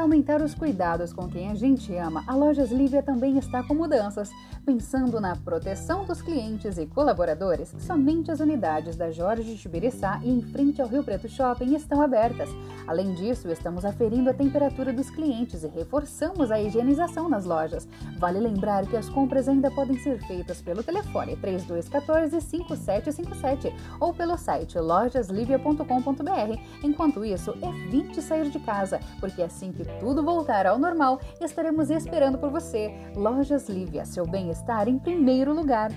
aumentar os cuidados com quem a gente ama, a Lojas Lívia também está com mudanças. Pensando na proteção dos clientes e colaboradores, somente as unidades da Jorge Tibiriçá e em frente ao Rio Preto Shopping estão abertas. Além disso, estamos aferindo a temperatura dos clientes e reforçamos a higienização nas lojas. Vale lembrar que as compras ainda podem ser feitas pelo telefone 3214 5757 ou pelo site lojaslivia.com.br. Enquanto isso, evite sair de casa, porque assim que tudo voltar ao normal, estaremos esperando por você. Lojas Lívia, seu bem-estar em primeiro lugar.